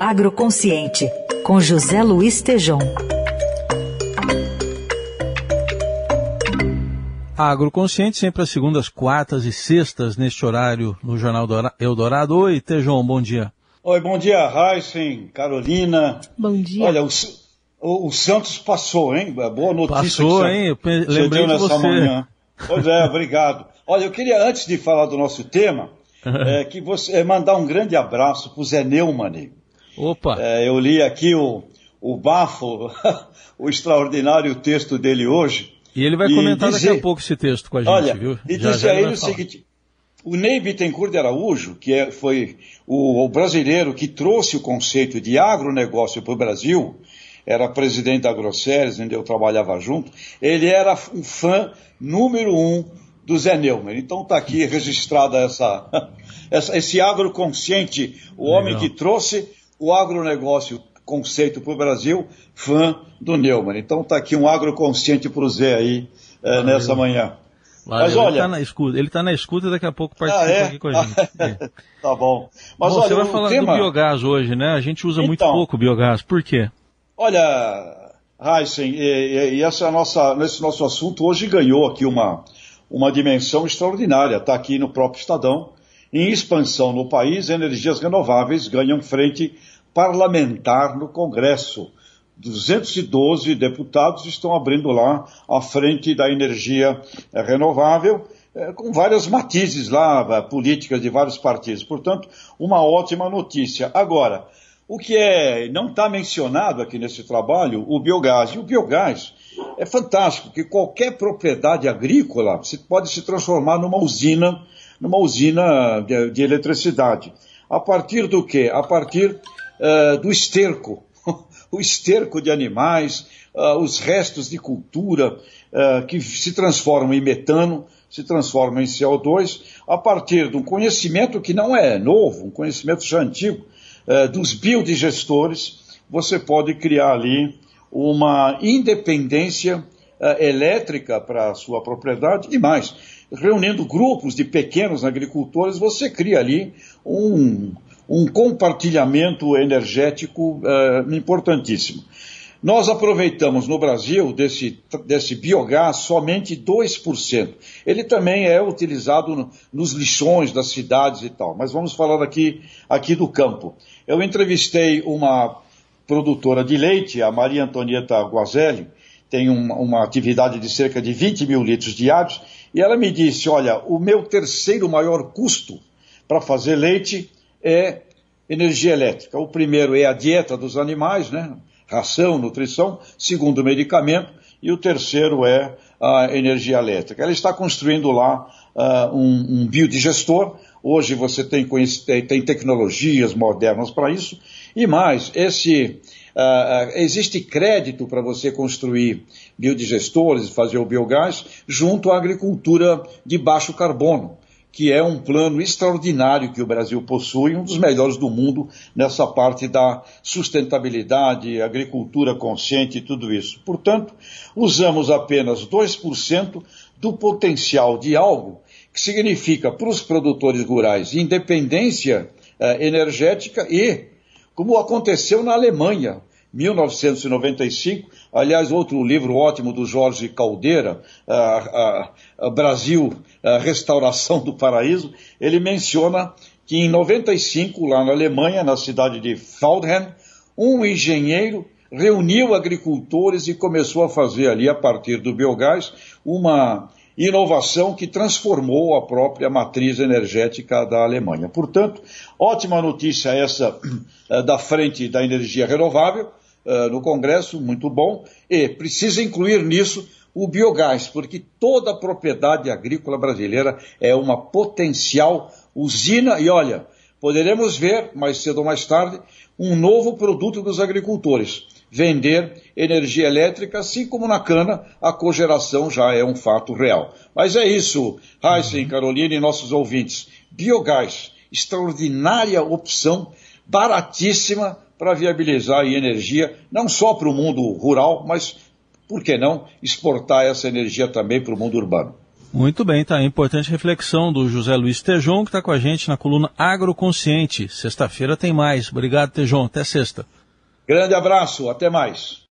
Agroconsciente, com José Luiz Tejom. Agroconsciente, sempre às segundas, quartas e sextas, neste horário, no Jornal Eldorado. Oi, Tejom, bom dia. Oi, bom dia, Heisen, Carolina. Bom dia. Olha, o, o, o Santos passou, hein? Boa notícia. Passou, hein? Eu lembrei de você. Manhã. Pois é, obrigado. Olha, eu queria, antes de falar do nosso tema, é, que você é, mandar um grande abraço para o Zé Neumann. Opa! É, eu li aqui o, o bafo, o extraordinário texto dele hoje. E ele vai comentar dizer, daqui a pouco esse texto com a gente, olha, viu? E já, disse a ele o seguinte: o Ney Bittencourt de Araújo, que é, foi o, o, brasileiro que trouxe o conceito de agronegócio para o Brasil, era presidente da Grosseries, onde eu trabalhava junto, ele era um fã número um do Zé Neumann. Então está aqui registrada essa, essa, esse agroconsciente, o Legal. homem que trouxe o agronegócio conceito para o Brasil, fã do Neumann. Então está aqui um agroconsciente para o Zé aí é, nessa manhã. Valeu. Mas olha, ele está na escuta, ele tá na escuta e daqui a pouco participa ah, é? aqui com a gente. É. tá bom. Mas bom, olha, você vai falar tema... do biogás hoje, né? A gente usa então, muito pouco biogás. Por quê? Olha, Heisen, e, e, essa nossa, esse nosso assunto hoje ganhou aqui uma, uma dimensão extraordinária. Está aqui no próprio Estadão. Em expansão no país, energias renováveis ganham frente parlamentar no Congresso. 212 deputados estão abrindo lá a frente da energia eh, renovável, eh, com várias matizes lá, eh, políticas de vários partidos. Portanto, uma ótima notícia. Agora, o que é, não está mencionado aqui nesse trabalho, o biogás. E o biogás é fantástico, que qualquer propriedade agrícola pode se transformar numa usina, numa usina de, de eletricidade. A partir do quê? A partir uh, do esterco o esterco de animais, uh, os restos de cultura uh, que se transformam em metano, se transformam em CO2, a partir de um conhecimento que não é novo, um conhecimento já antigo, dos biodigestores, você pode criar ali uma independência elétrica para a sua propriedade e mais. Reunindo grupos de pequenos agricultores, você cria ali um, um compartilhamento energético uh, importantíssimo. Nós aproveitamos no Brasil desse, desse biogás somente 2%. Ele também é utilizado no, nos lixões das cidades e tal, mas vamos falar aqui, aqui do campo. Eu entrevistei uma produtora de leite, a Maria Antonieta Guazelli, tem uma, uma atividade de cerca de 20 mil litros diários, e ela me disse: Olha, o meu terceiro maior custo para fazer leite é energia elétrica. O primeiro é a dieta dos animais, né? ração, nutrição. Segundo, medicamento. E o terceiro é a energia elétrica. Ela está construindo lá uh, um, um, biodigestor. Hoje você tem, tem tecnologias modernas para isso. E mais, esse, uh, existe crédito para você construir biodigestores, fazer o biogás, junto à agricultura de baixo carbono que é um plano extraordinário que o Brasil possui, um dos melhores do mundo nessa parte da sustentabilidade, agricultura consciente e tudo isso. Portanto, usamos apenas 2% do potencial de algo que significa para os produtores rurais independência eh, energética e, como aconteceu na Alemanha, 1995. Aliás, outro livro ótimo do Jorge Caldeira, a, a, a Brasil, Restauração do Paraíso, ele menciona que em 95, lá na Alemanha, na cidade de Feldhem, um engenheiro reuniu agricultores e começou a fazer ali, a partir do biogás, uma inovação que transformou a própria matriz energética da Alemanha. Portanto, ótima notícia essa eh, da frente da energia renovável, uh, no Congresso, muito bom, e precisa incluir nisso o biogás, porque toda propriedade agrícola brasileira é uma potencial usina, e olha, poderemos ver, mais cedo ou mais tarde, um novo produto dos agricultores, vender energia elétrica, assim como na cana, a cogeração já é um fato real. Mas é isso, Heisen, Carolina e nossos ouvintes. Biogás, extraordinária opção, baratíssima, para viabilizar a energia, não só para o mundo rural, mas, por que não, exportar essa energia também para o mundo urbano. Muito bem, tá. Importante reflexão do José Luiz Tejon, que está com a gente na coluna Agroconsciente. Sexta-feira tem mais. Obrigado, Tejon. Até sexta. Grande abraço. Até mais.